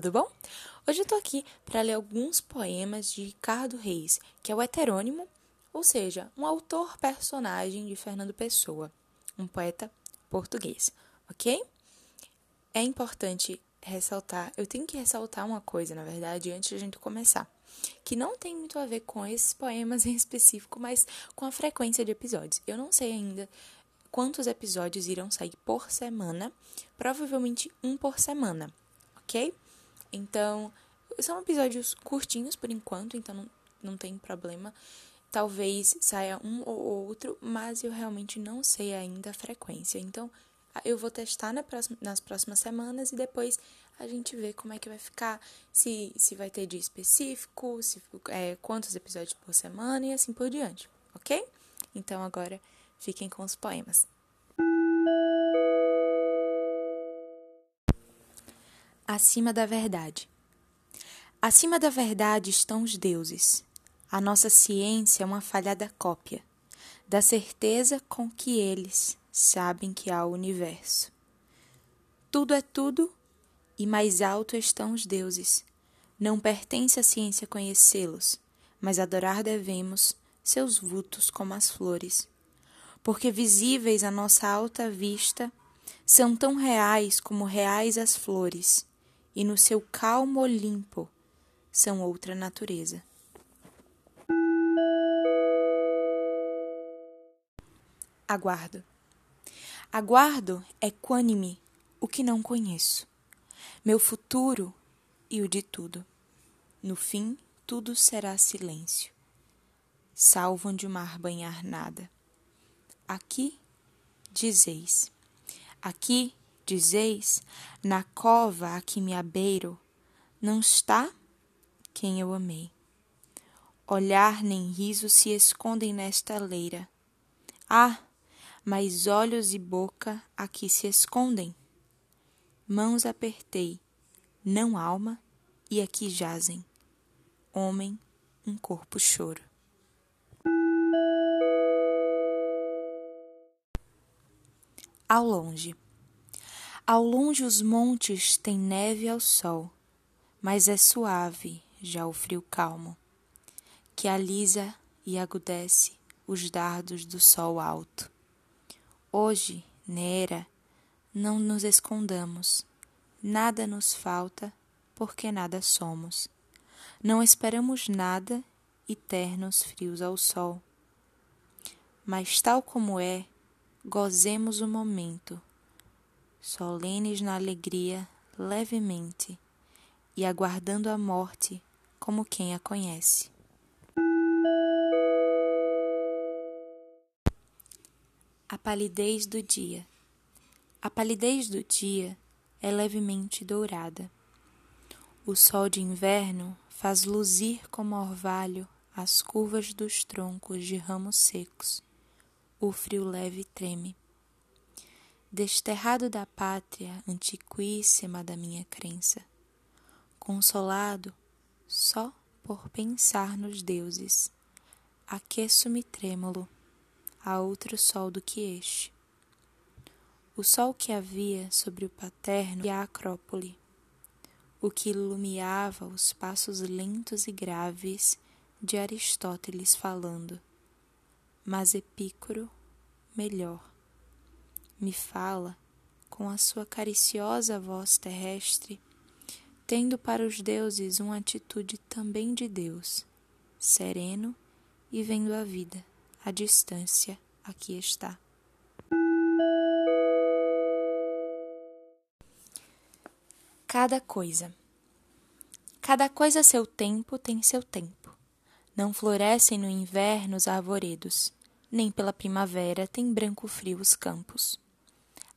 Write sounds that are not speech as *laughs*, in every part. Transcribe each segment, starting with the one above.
tudo bom? Hoje eu tô aqui para ler alguns poemas de Ricardo Reis, que é o heterônimo, ou seja, um autor-personagem de Fernando Pessoa, um poeta português, ok? É importante ressaltar, eu tenho que ressaltar uma coisa, na verdade, antes de a gente começar, que não tem muito a ver com esses poemas *laughs* em específico, mas com a frequência de episódios. Eu não sei ainda quantos episódios irão sair por semana, provavelmente um por semana, ok? Então, são episódios curtinhos por enquanto, então não, não tem problema. Talvez saia um ou outro, mas eu realmente não sei ainda a frequência. Então, eu vou testar na próxima, nas próximas semanas e depois a gente vê como é que vai ficar, se, se vai ter dia específico, se, é, quantos episódios por semana e assim por diante, ok? Então agora fiquem com os poemas. Acima da verdade. Acima da verdade estão os deuses. A nossa ciência é uma falhada cópia da certeza com que eles sabem que há o universo. Tudo é tudo e mais alto estão os deuses. Não pertence à ciência conhecê-los, mas adorar devemos seus vultos como as flores. Porque visíveis à nossa alta vista, são tão reais como reais as flores e no seu calmo Olimpo são outra natureza. Aguardo. Aguardo equânime o que não conheço, meu futuro e o de tudo. No fim, tudo será silêncio, salvo onde o mar banhar nada. Aqui dizeis, aqui Dizeis, na cova a que me abeiro, não está quem eu amei. Olhar nem riso se escondem nesta leira. Ah, mas olhos e boca aqui se escondem. Mãos apertei, não alma, e aqui jazem. Homem, um corpo choro. Ao longe. Ao longe os montes têm neve ao sol, mas é suave já o frio calmo, que alisa e agudece os dardos do sol alto. Hoje, Nera, não nos escondamos, nada nos falta, porque nada somos. Não esperamos nada e ternos frios ao sol. Mas tal como é, gozemos o momento solenes na alegria, levemente, e aguardando a morte como quem a conhece. A palidez do dia. A palidez do dia é levemente dourada. O sol de inverno faz luzir como orvalho as curvas dos troncos de ramos secos. O frio leve treme desterrado da pátria antiquíssima da minha crença, consolado só por pensar nos deuses, aqueço-me trêmulo a outro sol do que este. O sol que havia sobre o paterno e a Acrópole, o que iluminava os passos lentos e graves de Aristóteles falando, mas Epícoro melhor me fala com a sua cariciosa voz terrestre, tendo para os deuses uma atitude também de Deus, sereno e vendo a vida à distância aqui está. Cada coisa. Cada coisa seu tempo tem seu tempo. Não florescem no inverno os arvoredos, nem pela primavera tem branco frio os campos.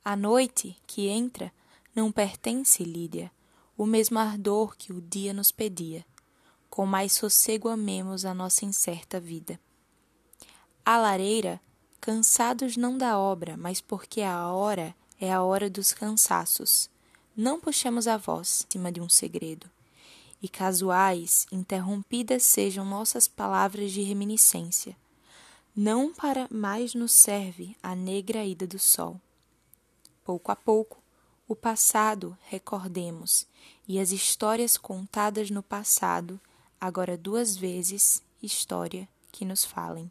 A noite que entra não pertence, Lídia, o mesmo ardor que o dia nos pedia. Com mais sossego amemos a nossa incerta vida. A lareira, cansados não da obra, mas porque a hora é a hora dos cansaços. Não puxemos a voz cima de um segredo. E casuais, interrompidas sejam nossas palavras de reminiscência. Não para mais nos serve a negra ida do sol. Pouco a pouco, O passado recordemos, e as histórias contadas no passado, agora duas vezes, história que nos falem.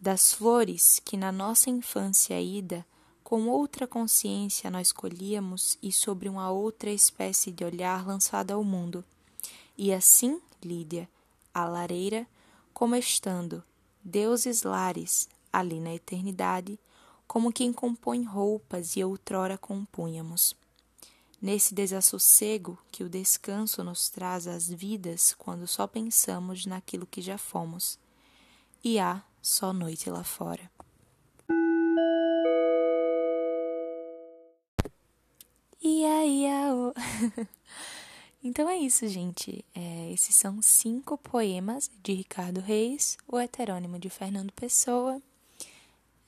Das flores que na nossa infância ida, com outra consciência nós colhíamos e sobre uma outra espécie de olhar lançado ao mundo. E assim, Lídia, a lareira, como estando, deuses lares, ali na eternidade, como quem compõe roupas e outrora compunhamos. Nesse desassossego que o descanso nos traz às vidas quando só pensamos naquilo que já fomos. E há só noite lá fora. E aí, ao... *laughs* Então é isso, gente. É, esses são cinco poemas de Ricardo Reis, o heterônimo de Fernando Pessoa.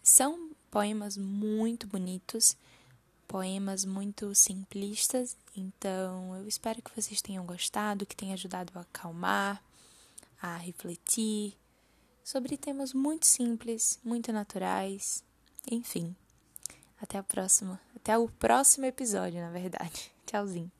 São poemas muito bonitos, poemas muito simplistas. Então eu espero que vocês tenham gostado, que tenha ajudado a acalmar, a refletir sobre temas muito simples, muito naturais. Enfim, até a próxima. Até o próximo episódio, na verdade. *laughs* Tchauzinho.